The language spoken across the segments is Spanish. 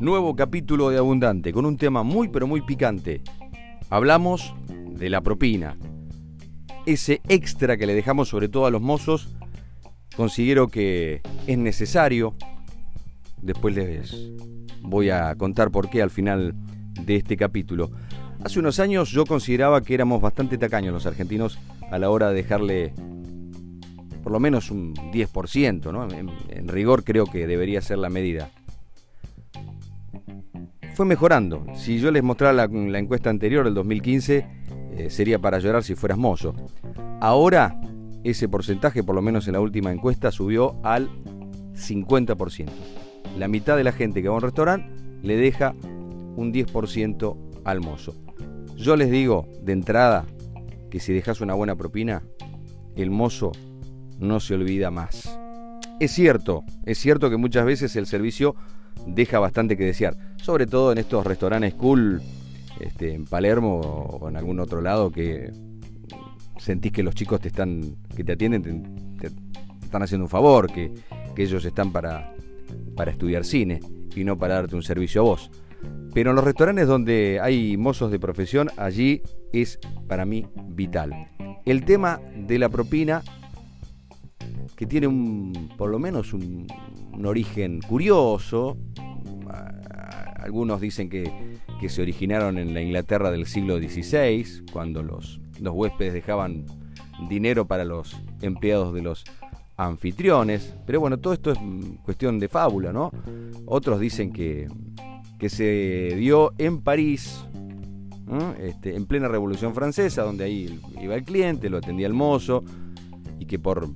Nuevo capítulo de Abundante con un tema muy pero muy picante. Hablamos de la propina. Ese extra que le dejamos sobre todo a los mozos, considero que es necesario. Después les voy a contar por qué al final de este capítulo. Hace unos años yo consideraba que éramos bastante tacaños los argentinos a la hora de dejarle por lo menos un 10%, ¿no? en rigor creo que debería ser la medida fue mejorando. Si yo les mostrara la, encuesta anterior, del 2015, eh, sería para llorar si fueras mozo. Ahora, ese porcentaje, por lo menos en la última encuesta, subió al 50%. La mitad de la gente que va a un restaurante le deja un 10% al mozo. Yo les digo de entrada que si dejas una buena propina, el mozo no se olvida más. Es cierto, es cierto que muchas veces el servicio deja bastante que desear sobre todo en estos restaurantes cool este, en Palermo o en algún otro lado que sentís que los chicos te están que te atienden te, están haciendo un favor, que, ellos están para, para estudiar cine y no para darte un servicio a vos. Pero en los restaurantes donde hay mozos de profesión, allí es para mí vital. El tema de la propina, que tiene un, por lo menos un, origen curioso, algunos dicen que, se originaron en la Inglaterra del siglo XVI, cuando los, los huéspedes dejaban dinero para los empleados de los anfitriones. Pero bueno, todo esto es cuestión de fábula, ¿no? Otros dicen que, que se dio en París, este, en plena Revolución Francesa, donde ahí iba el cliente, lo atendía el mozo, y que por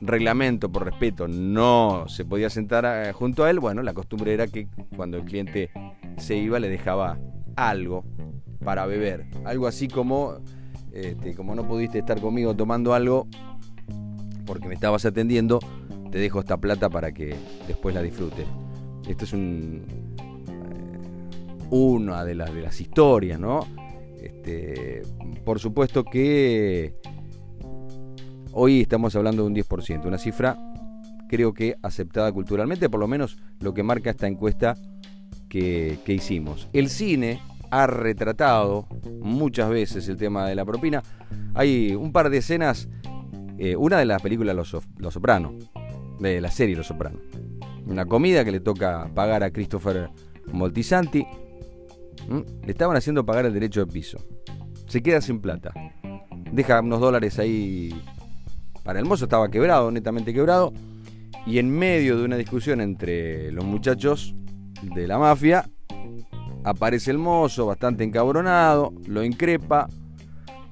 reglamento, por respeto, no se podía sentar eh, junto a él, bueno, la costumbre era que cuando el cliente se iba le dejaba algo para beber. Algo así como, este, como no pudiste estar conmigo tomando algo porque me estabas atendiendo, te dejo esta plata para que después la disfrutes. Esto es un, eh, una de las, de las historias, ¿no? Este, por supuesto que Hoy estamos hablando de un 10%, una cifra creo que aceptada culturalmente, por lo menos lo que marca esta encuesta que, hicimos. El cine ha retratado muchas veces el tema de la propina. Hay un par de escenas, eh, una de las películas Los, Los Sopranos, de la serie Los Sopranos. Una comida que le toca pagar a Christopher Moltisanti. Le estaban haciendo pagar el derecho de piso. Se queda sin plata. Deja unos dólares ahí para el mozo estaba quebrado, netamente quebrado, y en medio de una discusión entre los muchachos de la mafia, aparece el mozo bastante encabronado, lo increpa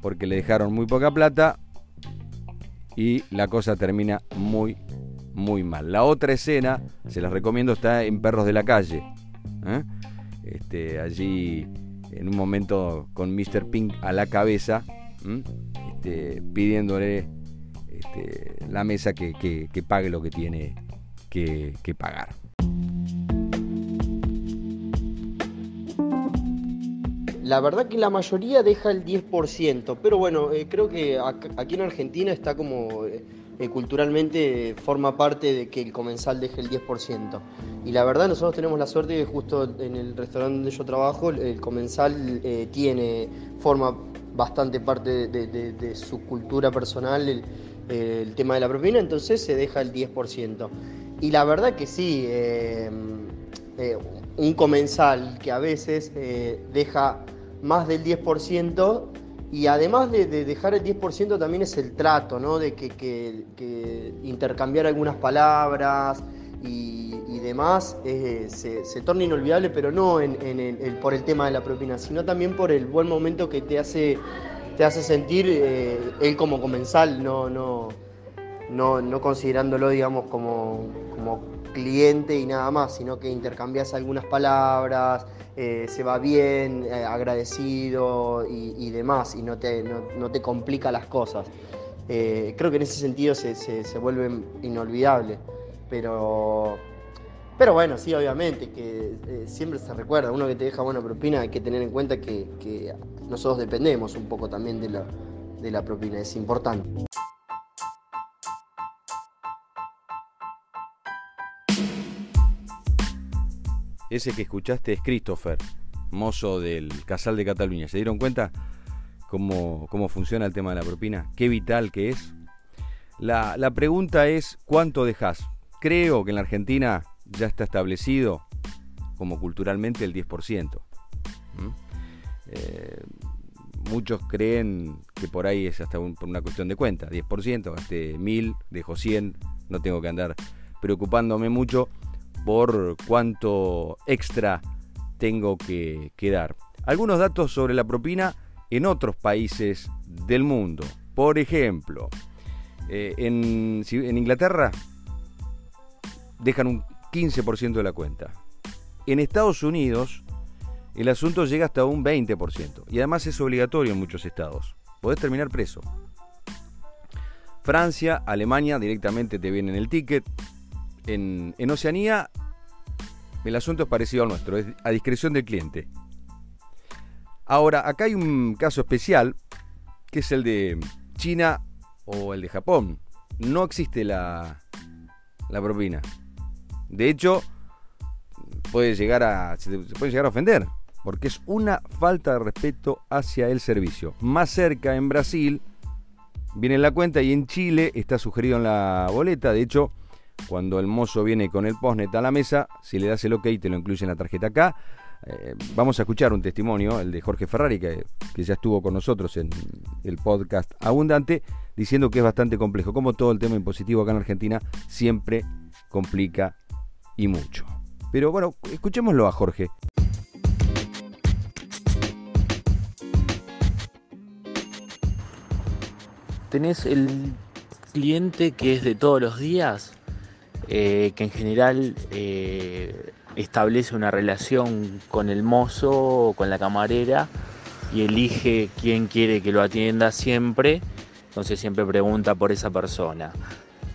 porque le dejaron muy poca plata y la cosa termina muy, muy mal. La otra escena, se las recomiendo, está en Perros de la Calle. ¿eh? Este, allí, en un momento con Mr. Pink a la cabeza, este, pidiéndole este, la mesa que, pague lo que tiene que, pagar. La verdad que la mayoría deja el 10%, pero bueno, eh, creo que aquí en Argentina está como eh, eh, culturalmente forma parte de que el comensal deje el 10%. Y la verdad nosotros tenemos la suerte de justo en el restaurante donde yo trabajo, el, comensal tiene, forma bastante parte de, su cultura personal, tema de la propina, entonces se deja el 10%. Y la verdad que sí, eh, eh, un comensal que a veces eh, deja más del 10%, y además de, dejar el 10% también es el trato, ¿no? De que, intercambiar algunas palabras y, demás se, torna inolvidable, pero no en, por el tema de la propina, sino también por el buen momento que te hace te hace sentir eh, él como comensal, no, no, no, considerándolo, digamos, como, como, cliente y nada más, sino que intercambias algunas palabras, eh, se va bien, eh, agradecido y, demás, y no te, no, te complica las cosas. creo que en ese sentido se, se, vuelve inolvidable, pero pero bueno, sí, obviamente, que eh, siempre se recuerda, uno que te deja buena propina, hay que tener en cuenta que, que nosotros dependemos un poco también de la, de la propina, es importante. Ese que escuchaste es Christopher, mozo del Casal de Cataluña. ¿Se dieron cuenta cómo, cómo funciona el tema de la propina? ¿Qué vital que es? La, la pregunta es, ¿cuánto dejas? Creo que en la Argentina ya está establecido como culturalmente el 10%. Eh, muchos creen que por ahí es hasta por una cuestión de cuenta. 10%, gasté 1000, dejo 100, no tengo que andar preocupándome mucho por cuánto extra tengo que, dar. Algunos datos sobre la propina en otros países del mundo. Por ejemplo, eh, en, en Inglaterra dejan un 15% de la cuenta. En Estados Unidos el asunto llega hasta un 20%. Y además es obligatorio en muchos estados. Podés terminar preso. Francia, Alemania directamente te vienen el ticket. En, Oceanía el asunto es parecido al nuestro, es a discreción del cliente. Ahora, acá hay un caso especial, que es el de China o el de Japón. No existe la, la propina. De hecho, puede llegar a, se puede llegar a ofender porque es una falta de respeto hacia el servicio. Más cerca, en Brasil, viene la cuenta y en Chile está sugerido en la boleta. De hecho, cuando el mozo viene con el postnet a la mesa, si le das el ok, te lo incluye en la tarjeta acá. Eh, vamos a escuchar un testimonio, el de Jorge Ferrari, que, que, ya estuvo con nosotros en el podcast Abundante, diciendo que es bastante complejo. Como todo el tema impositivo acá en Argentina siempre complica y mucho. Pero bueno, escuchémoslo a Jorge. tenés el cliente que es de todos los días, eh, que en general eh, establece una relación con el mozo o con la camarera y elige quién quiere que lo atienda siempre, entonces siempre pregunta por esa persona.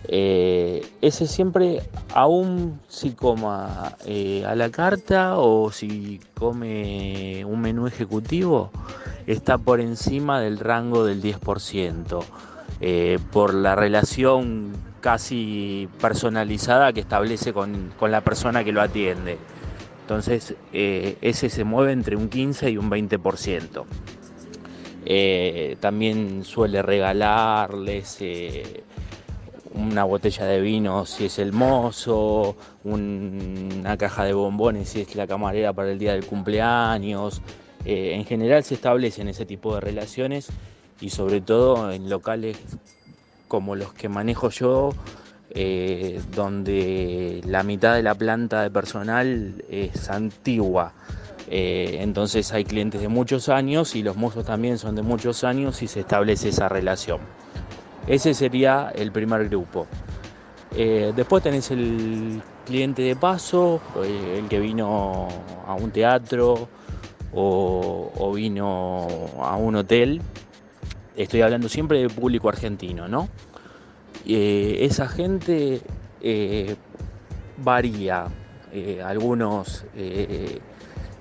Eh, ese siempre, aún si coma a la carta o si come un menú ejecutivo, está por encima del rango del 10%, eh, por la relación casi personalizada que establece con, la persona que lo atiende. Entonces, eh, ese se mueve entre un 15 y un 20%. Eh, también suele regalarles una botella de vino si es el mozo, una caja de bombones si es la camarera para el día del cumpleaños, eh, en general se establecen ese tipo de relaciones y sobre todo en locales como los que manejo yo, eh, donde la mitad de la planta de personal es antigua. Eh, entonces hay clientes de muchos años y los mozos también son de muchos años y se establece esa relación. Ese sería el primer grupo. después tenés el cliente de paso, el que vino a un teatro, o, vino a un hotel, estoy hablando siempre de público argentino, ¿no? Eh, esa gente eh, varía, eh, algunos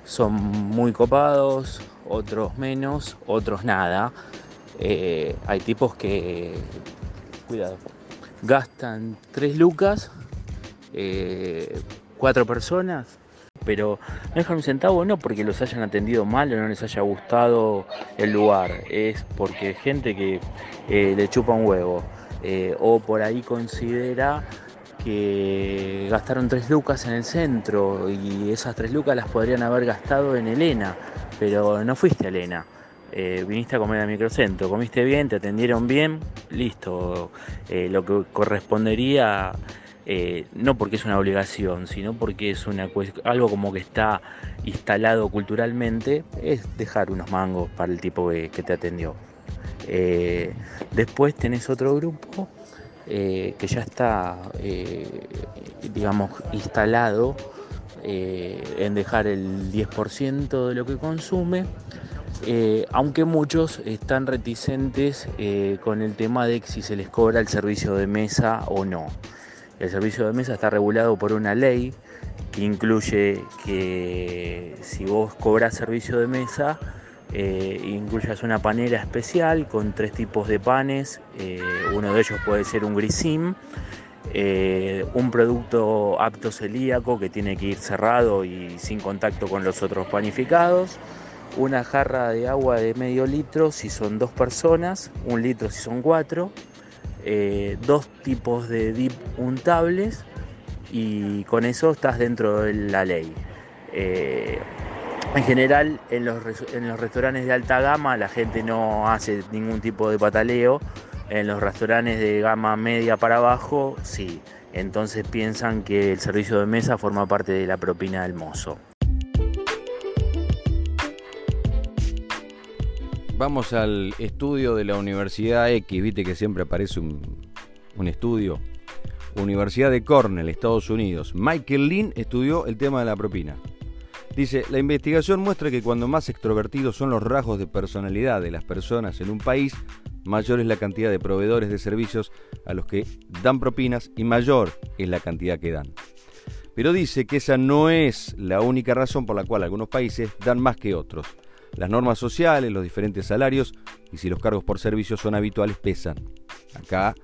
son muy copados, otros menos, otros nada. Hay tipos que, cuidado, gastan tres lucas, cuatro personas, pero no dejan un centavo no porque los hayan atendido mal o no les haya gustado el lugar, es porque gente que eh, le chupa un huevo eh, o por ahí considera que gastaron tres lucas en el centro y esas tres lucas las podrían haber gastado en Elena, pero no fuiste a Elena. Eh, viniste a comer al microcentro, comiste bien, te atendieron bien, listo. lo que correspondería eh, no porque es una obligación, sino porque es una algo como que está instalado culturalmente, es dejar unos mangos para el tipo que, te atendió. Eh, después tenés otro grupo eh, que ya está, digamos, instalado en dejar el 10% de lo que consume. Aunque muchos están reticentes con el tema de si se les cobra el servicio de mesa o no. El servicio de mesa está regulado por una ley que incluye que si vos cobras servicio de mesa, eh, incluyas una panera especial con tres tipos de panes, eh, uno de ellos puede ser un grisim, eh, un producto apto celíaco que tiene que ir cerrado y sin contacto con los otros panificados, una jarra de agua de medio litro si son dos personas, un litro si son cuatro, eh, dos tipos de dip untables y con eso estás dentro de la ley. Eh, en general, en los, en los restaurantes de alta gama la gente no hace ningún tipo de pataleo. En los restaurantes de gama media para abajo, sí. Entonces piensan que el servicio de mesa forma parte de la propina del mozo. Vamos al estudio de la Universidad X, viste que siempre aparece un, estudio. Universidad de Cornell, Estados Unidos. Michael Lynn estudió el tema de la propina. Dice, la investigación muestra que cuando más extrovertidos son los rasgos de personalidad de las personas en un país, mayor es la cantidad de proveedores de servicios a los que dan propinas y mayor es la cantidad que dan. Pero dice que esa no es la única razón por la cual algunos países dan más que otros. Las normas sociales, los diferentes salarios y si los cargos por servicios son habituales pesan. Acá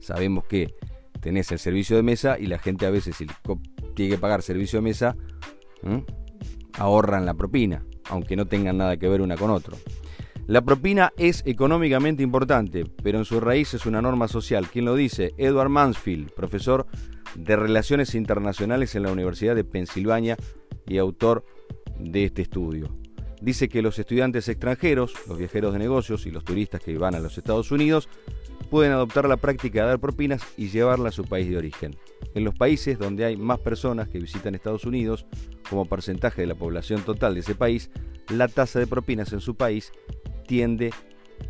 sabemos que tenés el servicio de mesa y la gente a veces si tiene que pagar servicio de mesa, ahorran la propina, aunque no tengan nada que ver una con otro. La propina es económicamente importante, pero en su raíz es una norma social. ¿Quién lo dice? Edward Mansfield, profesor de Relaciones Internacionales en la Universidad de Pensilvania y autor de este estudio. Dice que los estudiantes extranjeros, los viajeros de negocios y los turistas que van a los Estados Unidos pueden adoptar la práctica de dar propinas y llevarla a su país de origen. En los países donde hay más personas que visitan Estados Unidos, como porcentaje de la población total de ese país, la tasa de propinas en su país tiende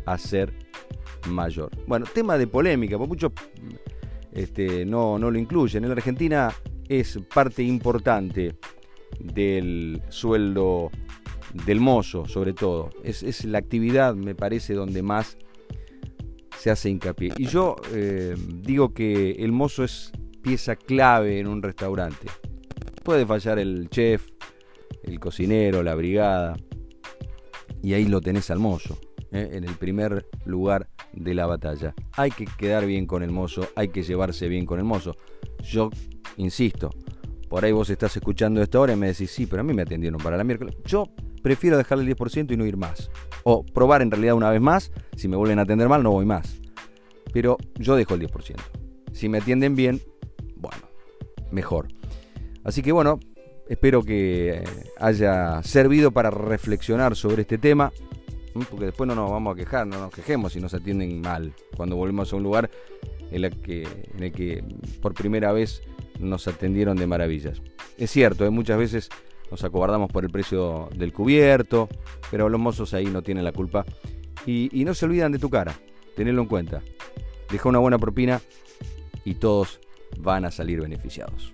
a ser mayor. Bueno, tema de polémica, porque muchos este, no, no lo incluyen. En la Argentina es parte importante del sueldo del mozo, sobre todo. Es, es la actividad, me parece, donde más se hace hincapié. Y yo eh, digo que el mozo es pieza clave en un restaurante. Puede fallar el chef, el cocinero, la brigada, y ahí lo tenés al mozo, eh, en el primer lugar de la batalla. Hay que quedar bien con el mozo, hay que llevarse bien con el mozo. Yo insisto, por ahí vos estás escuchando esto ahora y me decís, sí, pero a mí me atendieron para la miércoles. Yo prefiero dejarle el 10% y no ir más. O probar en realidad una vez más, si me vuelven a atender mal no voy más. Pero yo dejo el 10%. Si me atienden bien, bueno, mejor. Así que bueno, espero que haya servido para reflexionar sobre este tema, porque después no nos vamos a quejar, no nos quejemos si nos atienden mal cuando volvemos a un lugar en, el que, en el que por primera vez nos atendieron de maravillas. Es cierto, ¿eh? muchas veces nos acobardamos por el precio del cubierto, pero los mozos ahí no tienen la culpa. Y, no se olvidan de tu cara, tenedlo en cuenta. Deja una buena propina y todos van a salir beneficiados.